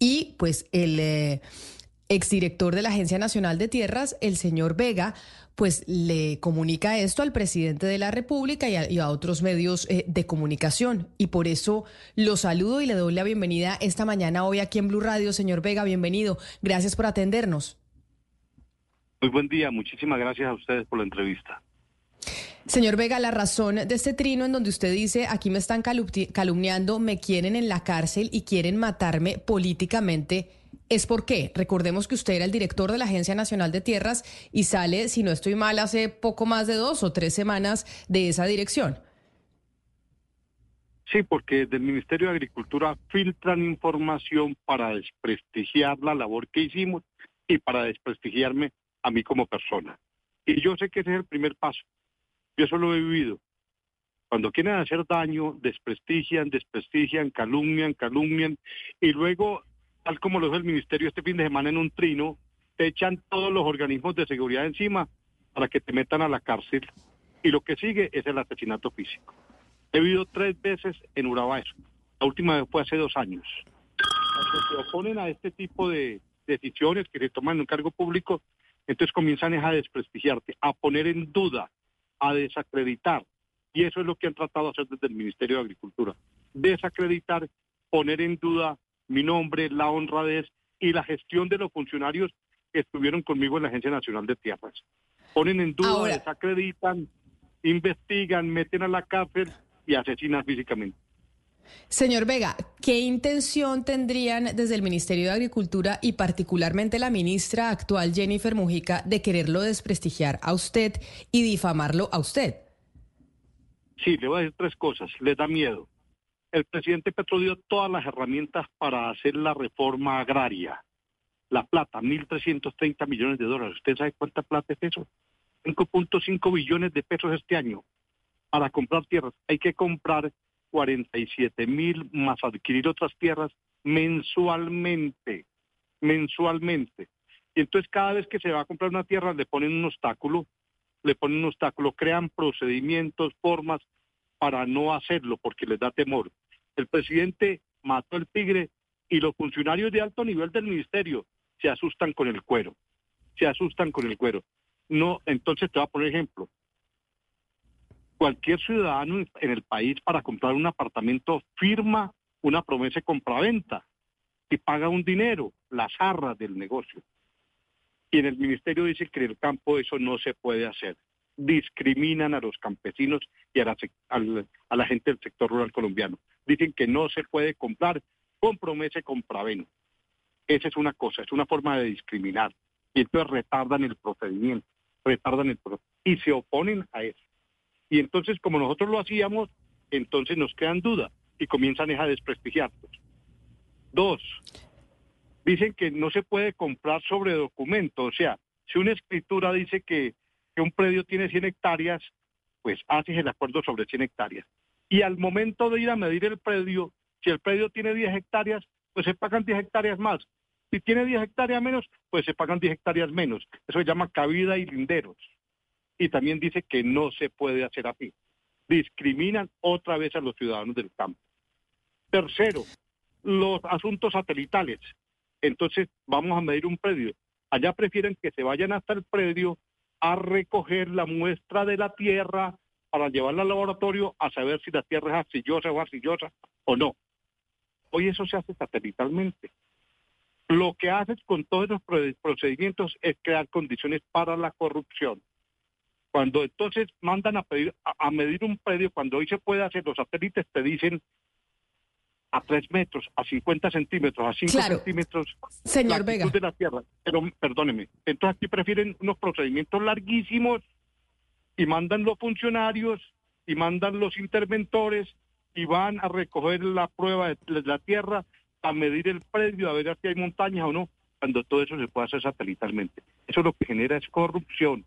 Y pues el eh, exdirector de la Agencia Nacional de Tierras, el señor Vega, pues le comunica esto al presidente de la República y a, otros medios eh, de comunicación. Y por eso lo saludo y le doy la bienvenida esta mañana hoy aquí en Blue Radio. Señor Vega, bienvenido. Gracias por atendernos. Muy buen día, muchísimas gracias a ustedes por la entrevista. Señor Vega, la razón de este trino en donde usted dice, aquí me están calumniando, me quieren en la cárcel y quieren matarme políticamente, ¿es por qué? Recordemos que usted era el director de la Agencia Nacional de Tierras y sale, si no estoy mal, hace poco más de dos o tres semanas de esa dirección. Sí, porque del Ministerio de Agricultura filtran información para desprestigiar la labor que hicimos y para desprestigiarme a mí como persona. Y yo sé que ese es el primer paso. Yo eso lo he vivido. Cuando quieren hacer daño, desprestigian, desprestigian, calumnian, calumnian, y luego, tal como lo dijo el ministerio este fin de semana en un trino, te echan todos los organismos de seguridad encima para que te metan a la cárcel. Y lo que sigue es el asesinato físico. He vivido tres veces en Urabá La última vez fue hace dos años. Cuando se oponen a este tipo de decisiones que se toman en un cargo público, entonces comienzan a desprestigiarte, a poner en duda, a desacreditar. Y eso es lo que han tratado de hacer desde el Ministerio de Agricultura. Desacreditar, poner en duda mi nombre, la honradez y la gestión de los funcionarios que estuvieron conmigo en la Agencia Nacional de Tierras. Ponen en duda, desacreditan, investigan, meten a la cárcel y asesinan físicamente. Señor Vega, ¿qué intención tendrían desde el Ministerio de Agricultura y particularmente la ministra actual Jennifer Mujica de quererlo desprestigiar a usted y difamarlo a usted? Sí, le voy a decir tres cosas. Les da miedo. El presidente Petro dio todas las herramientas para hacer la reforma agraria. La plata, 1.330 millones de dólares. ¿Usted sabe cuánta plata es eso? 5.5 billones de pesos este año para comprar tierras. Hay que comprar 47 mil más adquirir otras tierras mensualmente, mensualmente. Y entonces cada vez que se va a comprar una tierra le ponen un obstáculo, le ponen un obstáculo, crean procedimientos, formas para no hacerlo porque les da temor. El presidente mató el tigre y los funcionarios de alto nivel del ministerio se asustan con el cuero, se asustan con el cuero. No, entonces te voy a poner ejemplo cualquier ciudadano en el país para comprar un apartamento firma una promesa de compraventa y paga un dinero, las arras del negocio. Y en el ministerio dice que en el campo eso no se puede hacer. Discriminan a los campesinos y a la, gente del sector rural colombiano. Dicen que no se puede comprar con promesa de compraventa. Esa es una cosa, es una forma de discriminar. Y entonces retardan el procedimiento, retardan el y se oponen a eso. Y entonces, como nosotros lo hacíamos, entonces nos quedan dudas y comienzan a desprestigiarnos. Dos, dicen que no se puede comprar sobre documento. O sea, si una escritura dice que, que un predio tiene 100 hectáreas, pues haces el acuerdo sobre 100 hectáreas. Y al momento de ir a medir el predio, si el predio tiene 10 hectáreas, pues se pagan 10 hectáreas más. Si tiene 10 hectáreas menos, pues se pagan 10 hectáreas menos. Eso se llama cabida y linderos y también dice que no se puede hacer así. Discriminan otra vez a los ciudadanos del campo. Tercero, los asuntos satelitales. Entonces, vamos a medir un predio. Allá prefieren que se vayan hasta el predio a recoger la muestra de la tierra para llevarla al laboratorio a saber si la tierra es arcillosa o arcillosa o no. Hoy eso se hace satelitalmente. Lo que haces con todos los procedimientos es crear condiciones para la corrupción. Cuando entonces mandan a, pedir, a, medir un predio, cuando hoy se puede hacer, los satélites te dicen a 3 metros, a 50 centímetros, a 5 centímetros Señor Vega. de la Tierra. Pero perdóneme, entonces aquí prefieren unos procedimientos larguísimos y mandan los funcionarios y mandan los interventores y van a recoger la prueba de la Tierra a medir el predio, a ver si hay montañas o no, cuando todo eso se puede hacer satelitalmente. Eso lo que genera es corrupción.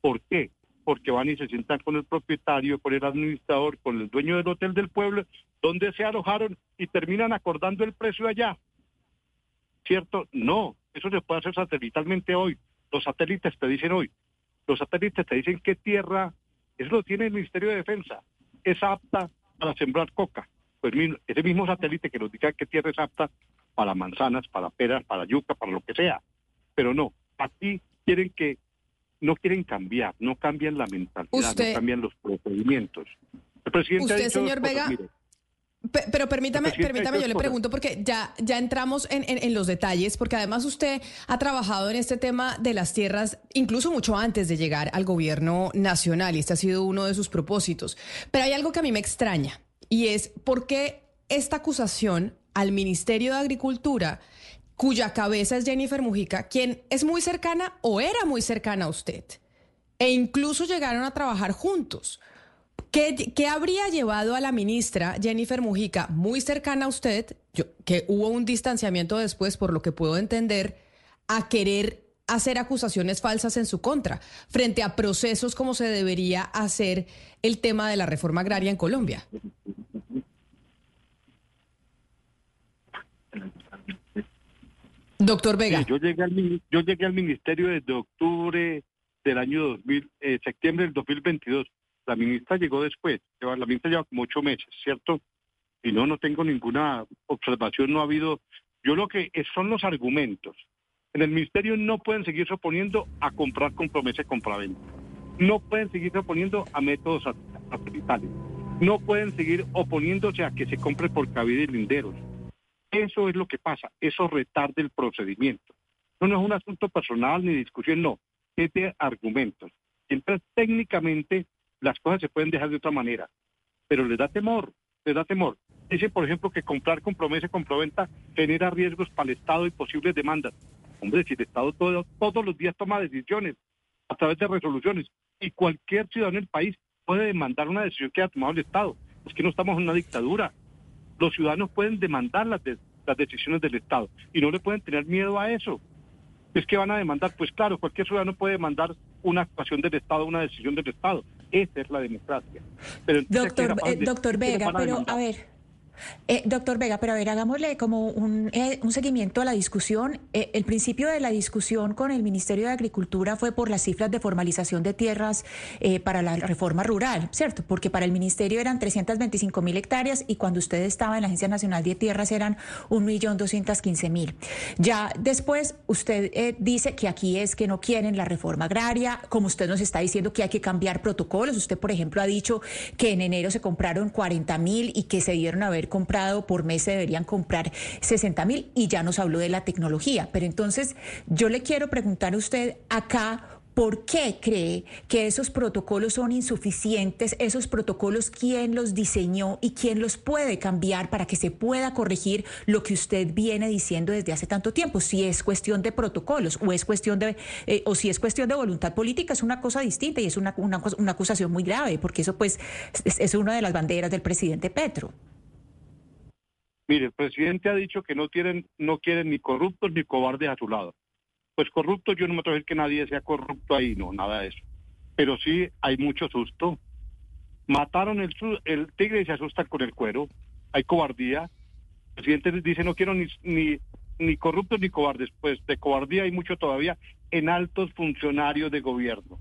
¿Por qué? Porque van y se sientan con el propietario, con el administrador, con el dueño del hotel del pueblo, donde se alojaron y terminan acordando el precio allá. ¿Cierto? No, eso se puede hacer satelitalmente hoy. Los satélites te dicen hoy, los satélites te dicen qué tierra, eso lo tiene el Ministerio de Defensa, es apta para sembrar coca. Pues ese mismo satélite que nos diga qué tierra es apta para manzanas, para peras, para yuca, para lo que sea. Pero no, aquí quieren que, no quieren cambiar, no cambian la mentalidad, no cambian los procedimientos. El presidente usted, señor Vega, pero permítame, permítame, yo le pregunto porque ya, ya entramos en, en, los detalles, porque además usted ha trabajado en este tema de las tierras incluso mucho antes de llegar al gobierno nacional y este ha sido uno de sus propósitos. Pero hay algo que a mí me extraña y es por qué esta acusación al Ministerio de Agricultura, cuya cabeza es Jennifer Mujica, quien es muy cercana o era muy cercana a usted, e incluso llegaron a trabajar juntos. ¿Qué, habría llevado a la ministra Jennifer Mujica, muy cercana a usted, que hubo un distanciamiento después, por lo que puedo entender, a querer hacer acusaciones falsas en su contra, frente a procesos como se debería hacer el tema de la reforma agraria en Colombia? Doctor Vega. yo, llegué al, yo llegué al ministerio desde octubre del año 2000, eh, septiembre del 2022. La ministra llegó después, la ministra lleva como ocho meses, ¿cierto? Y no, no tengo ninguna observación, no ha habido... Yo lo que son los argumentos. En el ministerio no pueden seguirse oponiendo a comprar con promesa de compraventa. No pueden seguirse oponiendo a métodos satelitales. No pueden seguir oponiéndose a que se compre por cabida y linderos. Eso es lo que pasa, eso retarda el procedimiento. No, no es un asunto personal ni discusión, no, es de argumentos. Entonces, técnicamente, las cosas se pueden dejar de otra manera, pero les da temor, les da temor. Dice, por ejemplo, que comprar con promesa y comproventa genera riesgos para el Estado y posibles demandas. Hombre, si el Estado todos los días toma decisiones a través de resoluciones y cualquier ciudadano del país puede demandar una decisión que ha tomado el Estado. Es que no estamos en una dictadura. Los ciudadanos pueden demandar las, las decisiones del Estado y no le pueden tener miedo a eso es que van a demandar. Pues claro, cualquier ciudadano puede demandar una actuación del Estado, una decisión del Estado. Esa es la democracia. Pero doctor, eh, doctor Vega, pero a ver. Eh, doctor Vega, pero a ver, hagámosle como un, eh, seguimiento a la discusión. Eh, el principio de la discusión con el Ministerio de Agricultura fue por las cifras de formalización de tierras para la reforma rural, ¿cierto? Porque para el Ministerio eran 325 mil hectáreas y cuando usted estaba en la Agencia Nacional de Tierras eran 1.215.000. Ya después usted dice que aquí es que no quieren la reforma agraria, como usted nos está diciendo que hay que cambiar protocolos. Usted, por ejemplo, ha dicho que en enero se compraron 40 mil y que se dieron a ver comprado por mes se deberían comprar 60 mil y ya nos habló de la tecnología. Pero entonces yo le quiero preguntar a usted acá. ¿Por qué cree que esos protocolos son insuficientes? Esos protocolos, ¿quién los diseñó y quién los puede cambiar para que se pueda corregir lo que usted viene diciendo desde hace tanto tiempo? Si es cuestión de protocolos o es cuestión de eh, o si es cuestión de voluntad política es una cosa distinta y es una, una, acusación muy grave porque eso pues es, es una de las banderas del presidente Petro. Mire, el presidente ha dicho que no quieren, no quieren ni corruptos ni cobardes a su lado. Pues corruptos yo no me atrevo a decir que nadie sea corrupto ahí, no, nada de eso. Pero sí hay mucho susto. Mataron el, el tigre y se asustan con el cuero. Hay cobardía. El presidente dice no quiero ni, ni, ni corruptos ni cobardes. Pues de cobardía hay mucho todavía en altos funcionarios de gobierno.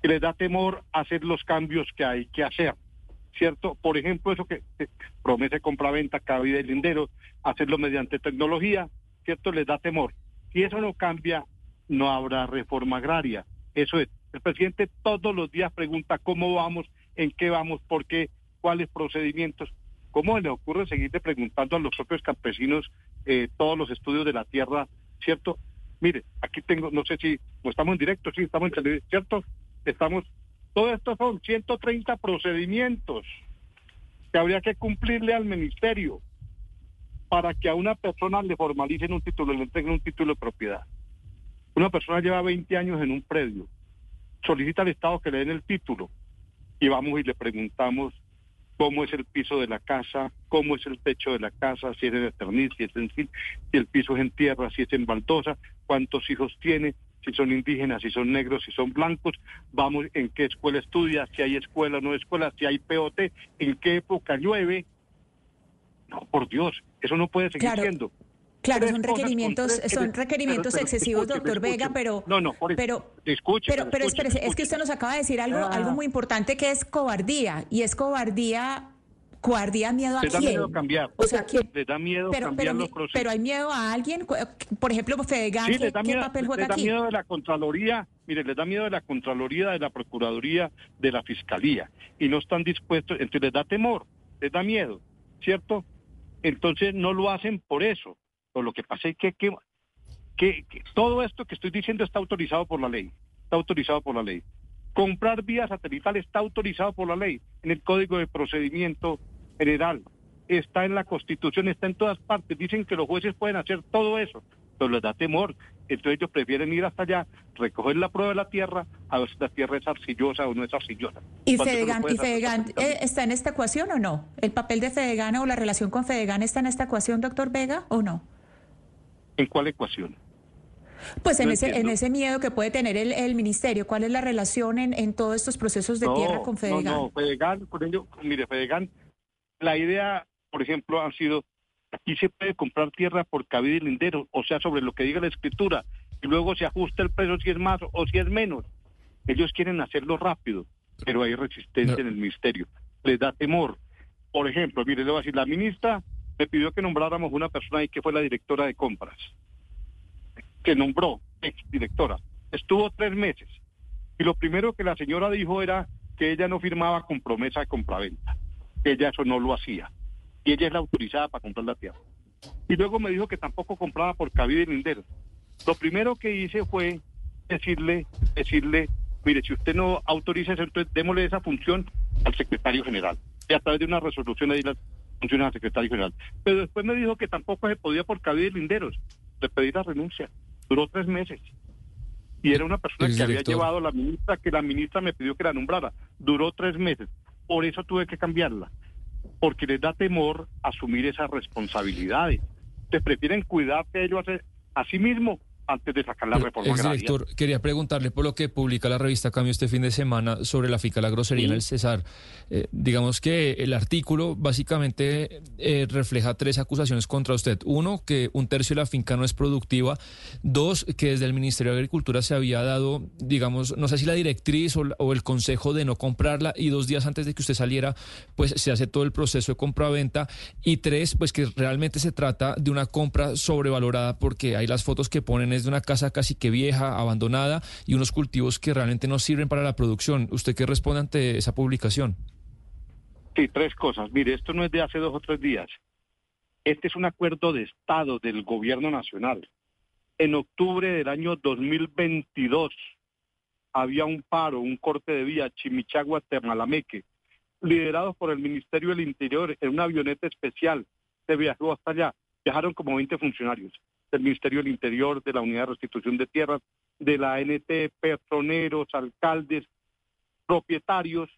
Que les da temor hacer los cambios que hay que hacer. ¿Cierto? Por ejemplo, eso que, promete compra-venta, cabida y lindero, hacerlo mediante tecnología, ¿cierto? Les da temor. Si eso no cambia, no habrá reforma agraria. Eso es. El presidente todos los días pregunta cómo vamos, en qué vamos, por qué, cuáles procedimientos. ¿Cómo le ocurre seguirle preguntando a los propios campesinos eh, todos los estudios de la tierra, ¿cierto? Mire, aquí tengo, no sé si, estamos en directo, sí, estamos en televisión, ¿cierto? Estamos todo esto son 130 procedimientos que habría que cumplirle al ministerio para que a una persona le formalicen un título, le entreguen un título de propiedad. Una persona lleva 20 años en un predio, solicita al Estado que le den el título y vamos y le preguntamos cómo es el piso de la casa, cómo es el techo de la casa, si es en eterniz, si es en si el piso es en tierra, si es en baldosa, cuántos hijos tiene, si son indígenas, si son negros, si son blancos, vamos en qué escuela estudia, si hay escuela o no escuela, si hay POT, en qué época llueve. No, por Dios, eso no puede seguir siendo. Claro, son requerimientos, son requerimientos excesivos, doctor Vega, pero no, no, pero, pero, pero espérese, es que usted nos acaba de decir algo, algo ah. muy importante que es cobardía y es cobardía ¿Cobardía, miedo a quién? da miedo cambiar. O sea, ¿quién? Le da miedo pero, cambiar los procesos. Pero hay miedo a alguien, por ejemplo, Fedegan, sí, ¿qué, miedo, papel juega les da miedo de la Contraloría, mire, les da miedo de la Contraloría, de la Procuraduría, de la Fiscalía, y no están dispuestos, entonces les da temor, les da miedo, ¿cierto? Entonces no lo hacen por eso. Pero lo que pasa es que, que, que todo esto que estoy diciendo está autorizado por la ley, está autorizado por la ley. Comprar vía satelital está autorizado por la ley en el Código de Procedimiento general, está en la Constitución, está en todas partes. Dicen que los jueces pueden hacer todo eso, pero les da temor. Entonces ellos prefieren ir hasta allá, recoger la prueba de la tierra, a ver si la tierra es arcillosa o no es arcillosa. ¿Y Fedegan, ¿y Fedegan eh, está en esta ecuación o no? ¿El papel de Fedegan o la relación con Fedegan está en esta ecuación, doctor Vega, o no? ¿En cuál ecuación? Pues en, ese, en ese miedo que puede tener el, el, ministerio, ¿cuál es la relación en, en todos estos procesos de tierra con Fedegan? No, no, Fedegan, por ello, mire, Fedegan la idea, por ejemplo, ha sido, aquí se puede comprar tierra por cabida y lindero, o sea, sobre lo que diga la escritura, y luego se ajusta el precio si es más o si es menos. Ellos quieren hacerlo rápido, pero hay resistencia en el ministerio, les da temor. Por ejemplo, mire, le voy a decir, la ministra me pidió que nombráramos una persona ahí que fue la directora de compras, que nombró, ex directora. Estuvo tres meses. Y lo primero que la señora dijo era que ella no firmaba con promesa de compraventa ella eso no lo hacía. Y ella es la autorizada para comprar la tierra. Y luego me dijo que tampoco compraba por cabida y lindero. Lo primero que hice fue decirle, decirle, mire, si usted no autoriza eso, entonces démosle esa función al secretario general. Y a través de una resolución ahí las funciones al secretario general. Pero después me dijo que tampoco se podía por cabida y linderos. Le pedí la renuncia. Duró tres meses. Y era una persona que había llevado a la ministra, que la ministra me pidió que la nombrara. Duró tres meses. Por eso tuve que cambiarla, porque les da temor asumir esas responsabilidades. Te prefieren cuidarte ellos a sí mismo antes de sacar la reforma director, quería preguntarle por lo que publica la revista Cambio este fin de semana sobre la finca La Grosería en el Cesar. Eh, digamos que el artículo básicamente eh, refleja tres acusaciones contra usted. Uno, que un tercio de la finca no es productiva. Dos, que desde el Ministerio de Agricultura se había dado, digamos, no sé si la directriz o, el consejo de no comprarla y dos días antes de que usted saliera, pues se hace todo el proceso de compra-venta. Y tres, pues que realmente se trata de una compra sobrevalorada porque hay las fotos que ponen es de una casa casi que vieja, abandonada y unos cultivos que realmente no sirven para la producción. ¿Usted qué responde ante esa publicación? Sí, tres cosas. Mire, esto no es de hace dos o tres días. Este es un acuerdo de Estado del gobierno nacional. En octubre del año 2022 había un paro, un corte de vía Chimichagua-Termalameque, liderados por el Ministerio del Interior en una avioneta especial. Se viajó hasta allá. Viajaron como 20 funcionarios del Ministerio del Interior, de la Unidad de Restitución de Tierras, de la NT, petroneros, alcaldes, propietarios,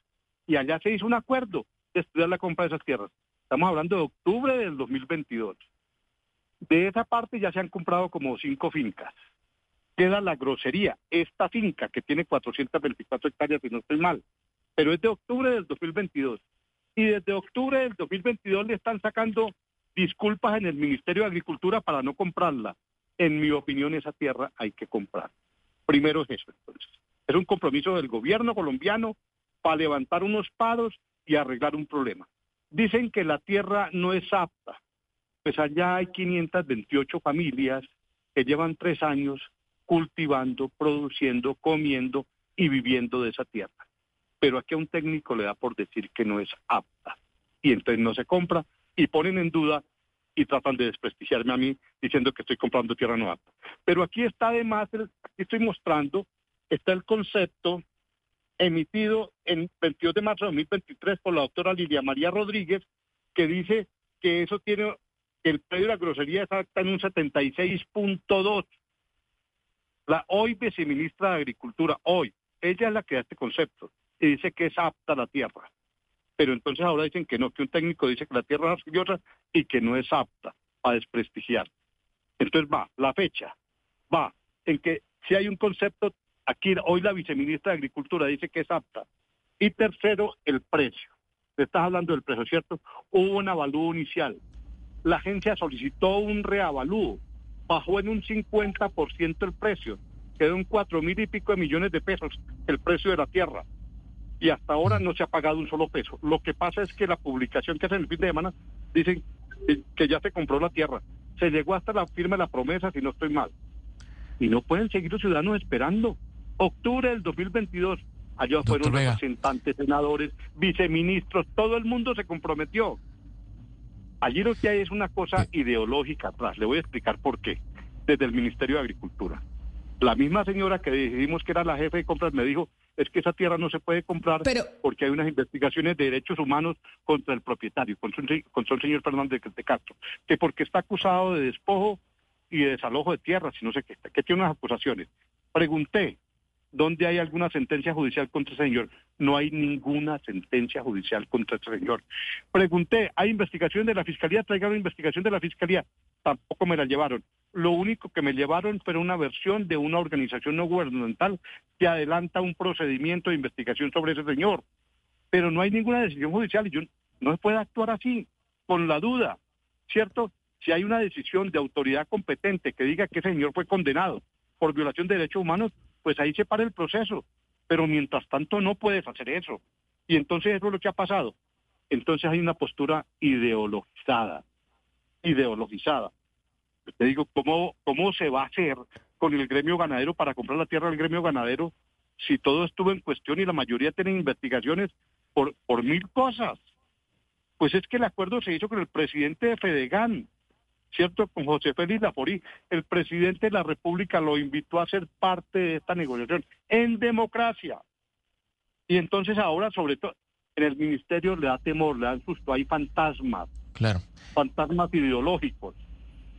y allá se hizo un acuerdo de estudiar la compra de esas tierras. Estamos hablando de octubre del 2022. De esa parte ya se han comprado como cinco fincas. Queda la grosería, esta finca que tiene 424 hectáreas, si no estoy mal, pero es de octubre del 2022. Y desde octubre del 2022 le están sacando disculpas en el Ministerio de Agricultura para no comprarla. En mi opinión, esa tierra hay que comprar. Primero es eso, entonces. Es un compromiso del gobierno colombiano para levantar unos paros y arreglar un problema. Dicen que la tierra no es apta. Pues allá hay 528 familias que llevan tres años cultivando, produciendo, comiendo y viviendo de esa tierra. Pero aquí a un técnico le da por decir que no es apta. Y entonces no se compra y ponen en duda y tratan de desprestigiarme a mí diciendo que estoy comprando tierra nueva. Pero aquí está además, aquí estoy mostrando, está el concepto emitido en 22 de marzo de 2023 por la doctora Lilia María Rodríguez, que dice que eso tiene, que el predio de la grosería está en un 76.2. La hoy viceministra de Agricultura, hoy, ella es la que da este concepto y dice que es apta la tierra. Pero entonces ahora dicen que no, que un técnico dice que la tierra es arcillosa y que no es apta para desprestigiar. Entonces va, la fecha, va, en que si hay un concepto, aquí hoy la viceministra de Agricultura dice que es apta. Y tercero, el precio. Te estás hablando del precio, ¿cierto? Hubo un avalúo inicial. La agencia solicitó un reavalúo, bajó en un 50% el precio, quedó en cuatro mil y pico de millones de pesos el precio de la tierra. Y hasta ahora no se ha pagado un solo peso. Lo que pasa es que la publicación que hacen el fin de semana dicen que ya se compró la tierra. Se llegó hasta la firma de la promesa, si no estoy mal. Y no pueden seguir los ciudadanos esperando. Octubre del 2022, allá fueron representantes, senadores, viceministros, todo el mundo se comprometió. Allí lo que hay es una cosa ideológica atrás. Le voy a explicar por qué. Desde el Ministerio de Agricultura. La misma señora que decidimos que era la jefe de compras me dijo, es que esa tierra no se puede comprar porque hay unas investigaciones de derechos humanos contra el propietario, contra, el señor Fernández de Castro, que porque está acusado de despojo y de desalojo de tierras, si no sé qué, que tiene unas acusaciones. Pregunté, ¿dónde hay alguna sentencia judicial contra ese señor? No hay ninguna sentencia judicial contra ese señor. Pregunté, ¿hay investigación de la fiscalía? Traigan una investigación de la fiscalía. Tampoco me la llevaron. Lo único que me llevaron fue una versión de una organización no gubernamental que adelanta un procedimiento de investigación sobre ese señor. Pero no hay ninguna decisión judicial y yo no se puede actuar así, con la duda, ¿cierto? Si hay una decisión de autoridad competente que diga que ese señor fue condenado por violación de derechos humanos, pues ahí se para el proceso. Pero mientras tanto no puedes hacer eso. Y entonces eso es lo que ha pasado. Entonces hay una postura ideologizada, ideologizada. Te digo, ¿cómo, ¿cómo se va a hacer con el gremio ganadero para comprar la tierra del gremio ganadero si todo estuvo en cuestión y la mayoría tienen investigaciones por, por mil cosas? Pues es que el acuerdo se hizo con el presidente de Fedegan, ¿cierto? Con José Félix Laforí. El presidente de la República lo invitó a ser parte de esta negociación en democracia. Y entonces ahora, sobre todo, en el ministerio le da temor, le da susto, hay fantasmas. Claro. Fantasmas ideológicos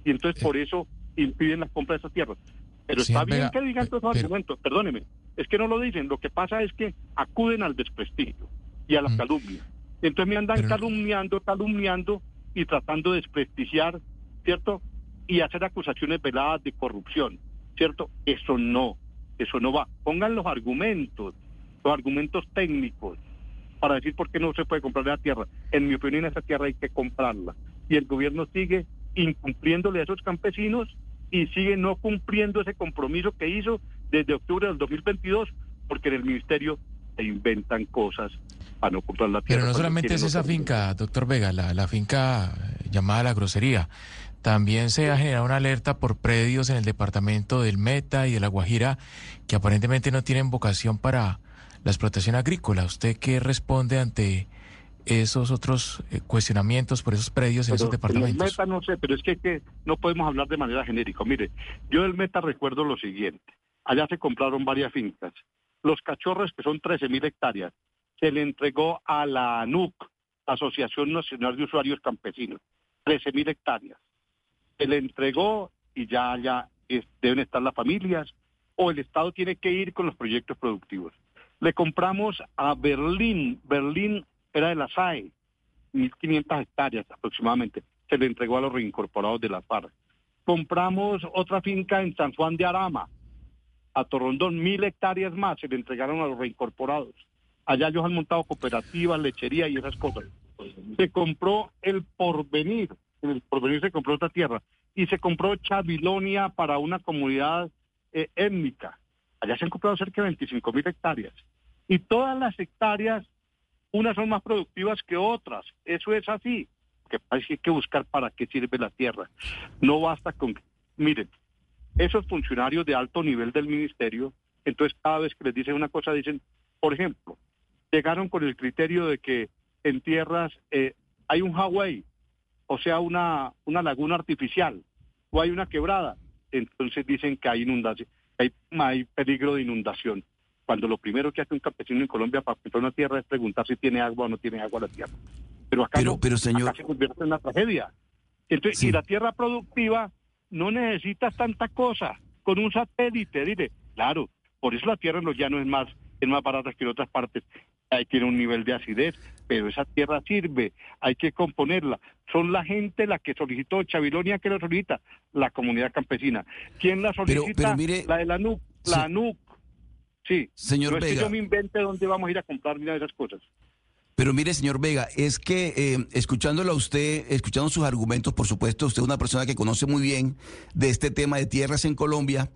y entonces por eso impiden la compra de esas tierras. Pero está bien que digan todos los argumentos, perdóneme, es que no lo dicen, lo que pasa es que acuden al desprestigio y a la mm. calumnia. Entonces me andan calumniando, calumniando y tratando de desprestigiar, ¿cierto? Y hacer acusaciones veladas de corrupción, ¿cierto? Eso no, eso no va. Pongan los argumentos, los argumentos técnicos para decir por qué no se puede comprar la tierra. En mi opinión, esa tierra hay que comprarla. Y el gobierno sigue incumpliéndole a esos campesinos y sigue no cumpliendo ese compromiso que hizo desde octubre del 2022, porque en el ministerio se inventan cosas para no comprar la tierra. Pero no solamente es esa finca, doctor Vega, la, la finca llamada La Grosería. También se ha generado una alerta por predios en el departamento del Meta y de La Guajira que aparentemente no tienen vocación para la explotación agrícola. ¿Usted qué responde ante esos otros eh, cuestionamientos por esos predios en esos departamentos? Meta no sé, pero es que, no podemos hablar de manera genérica. Mire, yo del Meta recuerdo lo siguiente. Allá se compraron varias fincas. Los cachorros, que son 13 mil hectáreas, se le entregó a la ANUC, Asociación Nacional de Usuarios Campesinos, 13 mil hectáreas. Se le entregó y ya, ya deben estar las familias, o el Estado tiene que ir con los proyectos productivos. Le compramos a Berlín, Berlín era de la SAE, 1.500 hectáreas aproximadamente, se le entregó a los reincorporados de la FARC. Compramos otra finca en San Juan de Arama, a Torrondón, mil hectáreas más se le entregaron a los reincorporados. Allá ellos han montado cooperativas, lechería y esas cosas. Se compró el porvenir, en el porvenir se compró otra tierra, y se compró Chavilonia para una comunidad eh, étnica. Allá se han comprado cerca de 25 mil hectáreas. Y todas las hectáreas unas son más productivas que otras, eso es así, que hay que buscar para qué sirve la tierra. No basta con, miren, esos funcionarios de alto nivel del ministerio, entonces cada vez que les dicen una cosa dicen, por ejemplo, llegaron con el criterio de que en tierras eh, hay un Hawái, o sea, una, una laguna artificial, o hay una quebrada, entonces dicen que hay inundación, hay, hay peligro de inundación cuando lo primero que hace un campesino en Colombia para comprar una tierra es preguntar si tiene agua o no tiene agua la tierra. Pero acá, pero, señor... se convierte en una tragedia. Entonces, si la tierra productiva no necesitas tanta cosa, con un satélite, dile, claro, por eso la tierra en los llanos es más, es más barata que en otras partes. Ahí tiene un nivel de acidez, pero esa tierra sirve, hay que componerla. Son la gente la que solicitó, Chavilonia que la solicita, la comunidad campesina. ¿Quién la solicita? la de la NUC, la NUC. Sí, señor no es que yo me invente dónde vamos a ir a comprar ni de esas cosas. Pero mire, señor Vega, es que eh, escuchándolo a usted, escuchando sus argumentos, por supuesto, usted es una persona que conoce muy bien de este tema de tierras en Colombia,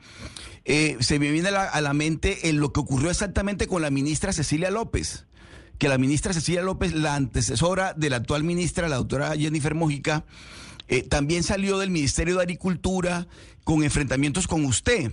eh, se me viene a la, a la mente en lo que ocurrió exactamente con la ministra Cecilia López que la ministra Cecilia López, la antecesora de la actual ministra, la doctora Jennifer Mojica, eh, también salió del Ministerio de Agricultura con enfrentamientos con usted.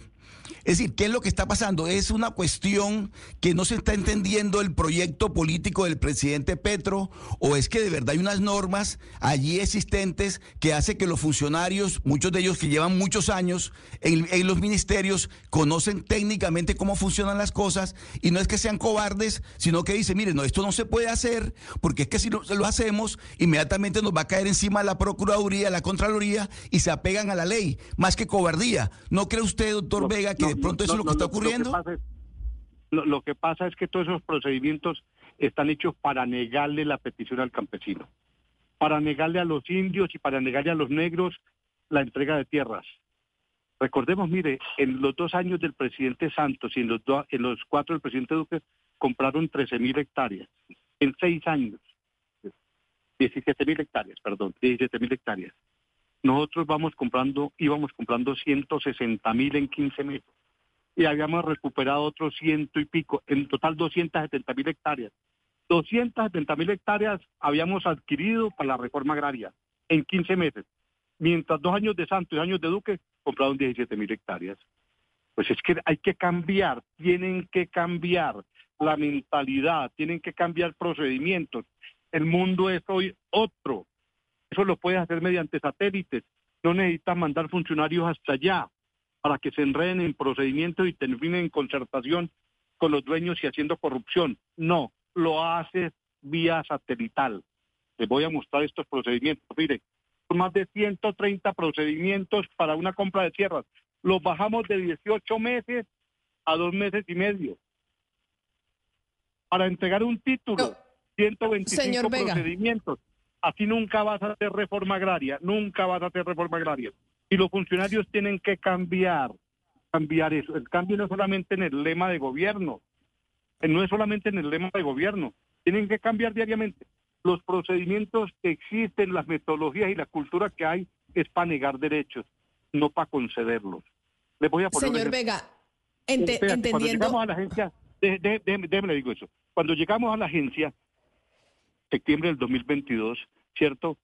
Es decir, ¿qué es lo que está pasando? Es una cuestión que no se está entendiendo el proyecto político del presidente Petro o es que de verdad hay unas normas allí existentes que hace que los funcionarios, muchos de ellos que llevan muchos años en, los ministerios, conocen técnicamente cómo funcionan las cosas y no es que sean cobardes, sino que dicen, mire, no, esto no se puede hacer porque es que si lo, lo hacemos, inmediatamente nos va a caer encima la Procuraduría, la Contraloría y se apegan a la ley, más que cobardía. ¿No cree usted, doctor Vega, que de pronto eso es lo que está ocurriendo. Lo que, pasa es, que todos esos procedimientos están hechos para negarle la petición al campesino, para negarle a los indios y para negarle a los negros la entrega de tierras. Recordemos, mire, en los dos años del presidente Santos y en los, en los cuatro del presidente Duque compraron 13 mil hectáreas. En seis años, 17 mil hectáreas, perdón, 17 mil hectáreas. Nosotros vamos comprando, íbamos comprando 160 mil en 15 meses y habíamos recuperado otros ciento y pico, en total 270 mil hectáreas. 270 mil hectáreas habíamos adquirido para la reforma agraria en 15 meses, mientras dos años de Santos y dos años de Duque compraron 17 mil hectáreas. Pues es que hay que cambiar, tienen que cambiar la mentalidad, tienen que cambiar procedimientos. El mundo es hoy otro. Eso lo puedes hacer mediante satélites. No necesitas mandar funcionarios hasta allá para que se enreden en procedimientos y terminen en concertación con los dueños y haciendo corrupción. No, lo hace vía satelital. Les voy a mostrar estos procedimientos. Mire, más de 130 procedimientos para una compra de tierras. Los bajamos de 18 meses a dos meses y medio. Para entregar un título, 125 procedimientos. Así nunca vas a hacer reforma agraria, nunca vas a hacer reforma agraria. Y los funcionarios tienen que cambiar, cambiar eso. El cambio no es solamente en el lema de gobierno, eh, no es solamente en el lema de gobierno, tienen que cambiar diariamente. Los procedimientos que existen, las metodologías y la cultura que hay es para negar derechos, no para concederlos. Le voy a poner Señor Vega, entendiendo... Cuando llegamos a la agencia, déjeme, digo eso, cuando llegamos a la agencia, septiembre del 2022, ¿cierto?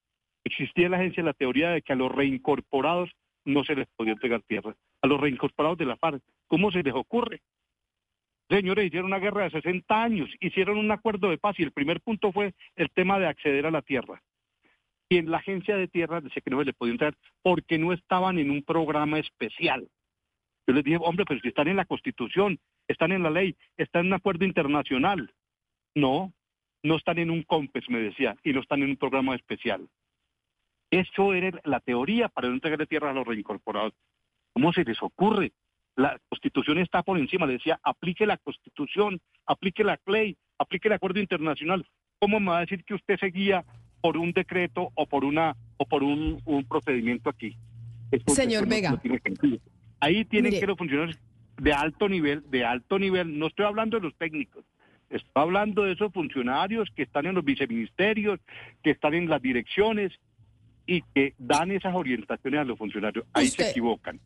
existía en la agencia la teoría de que a los reincorporados no se les podía entregar tierra. A los reincorporados de la FARC, ¿cómo se les ocurre? Señores, hicieron una guerra de 60 años, hicieron un acuerdo de paz y el primer punto fue el tema de acceder a la tierra. Y en la agencia de tierra decía que no se les podía entregar porque no estaban en un programa especial. Yo les dije, hombre, pero si están en la Constitución, están en la ley, están en un acuerdo internacional. No, no están en un COMPES, me decía, y no están en un programa especial. Eso era la teoría para no entregarle tierra a los reincorporados. ¿Cómo se les ocurre? La constitución está por encima. Le decía, aplique la constitución, aplique la ley, aplique el acuerdo internacional. ¿Cómo me va a decir que usted seguía por un decreto o por una o por un, procedimiento aquí? Señor Vega. Ahí tienen que los funcionarios de alto nivel, de alto nivel, no estoy hablando de los técnicos, estoy hablando de esos funcionarios que están en los viceministerios, que están en las direcciones, y que dan esas orientaciones a los funcionarios. Ahí se equivocan.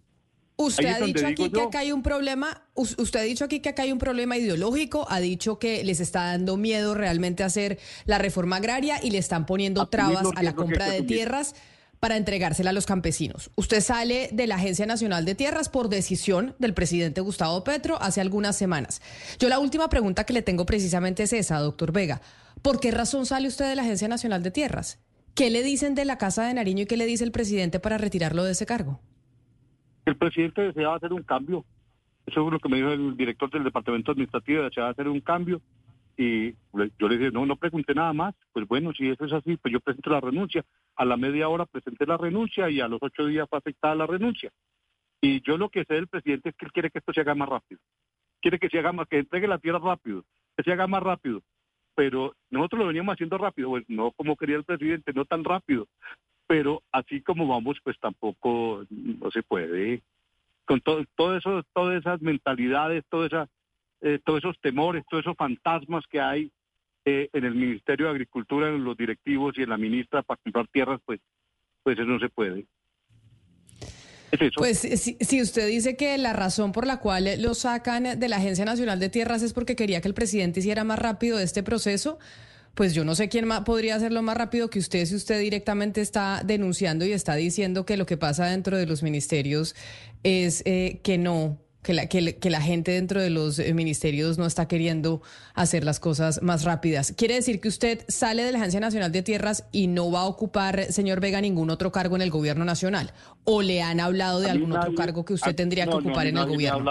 Usted ha dicho aquí que acá hay un problema, usted ha dicho aquí que acá hay un problema ideológico, ha dicho que les está dando miedo realmente hacer la reforma agraria y le están poniendo trabas a la compra de tierras para entregársela a los campesinos. Usted sale de la Agencia Nacional de Tierras por decisión del presidente Gustavo Petro hace algunas semanas. Yo la última pregunta que le tengo precisamente es esa, doctor Vega. ¿Por qué razón sale usted de la Agencia Nacional de Tierras? ¿Qué le dicen de la Casa de Nariño y qué le dice el presidente para retirarlo de ese cargo? El presidente deseaba hacer un cambio. Eso es lo que me dijo el director del departamento administrativo, deseaba hacer un cambio. Y yo le dije, no, no pregunté nada más. Pues bueno, si eso es así, pues yo presento la renuncia. A la media hora presenté la renuncia y a los ocho días fue afectada la renuncia. Y yo lo que sé del presidente es que él quiere que esto se haga más rápido. Quiere que se haga más, que entregue la tierra rápido, que se haga más rápido. pero nosotros lo veníamos haciendo rápido, pues no como quería el presidente, no tan rápido, pero así como vamos, pues tampoco no se puede. Con todo, todo eso, todas esas mentalidades, todas eh, todos esos temores, todos esos fantasmas que hay eh, en el Ministerio de Agricultura, en los directivos y en la ministra para comprar tierras, pues, pues eso no se puede. Pues si, si, usted dice que la razón por la cual lo sacan de la Agencia Nacional de Tierras es porque quería que el presidente hiciera más rápido este proceso, pues yo no sé quién más podría hacerlo más rápido que usted si usted directamente está denunciando y está diciendo que lo que pasa dentro de los ministerios es eh, que no que la, que, la gente dentro de los eh, ministerios no está queriendo hacer las cosas más rápidas. ¿Quiere decir que usted sale de la Agencia Nacional de Tierras y no va a ocupar, señor Vega, ningún otro cargo en el gobierno nacional? ¿O le han hablado de algún otro cargo que usted tendría que ocupar en el gobierno?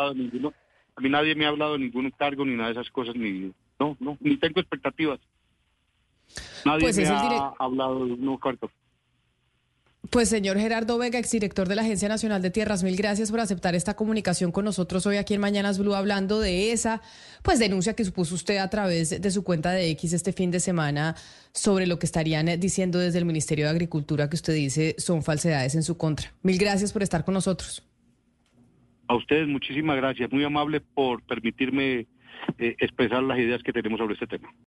a mí nadie me ha hablado de ningún cargo ni nada de esas cosas, ni no, no, ni tengo expectativas. Nadie pues me ha hablado de un cargo. Pues señor Gerardo Vega, exdirector de la Agencia Nacional de Tierras, mil gracias por aceptar esta comunicación con nosotros hoy aquí en Mañanas Blue hablando de esa pues denuncia que supuso usted a través de su cuenta de X este fin de semana sobre lo que estarían diciendo desde el Ministerio de Agricultura que usted dice son falsedades en su contra. Mil gracias por estar con nosotros. A ustedes muchísimas gracias, muy amable por permitirme eh, expresar las ideas que tenemos sobre este tema.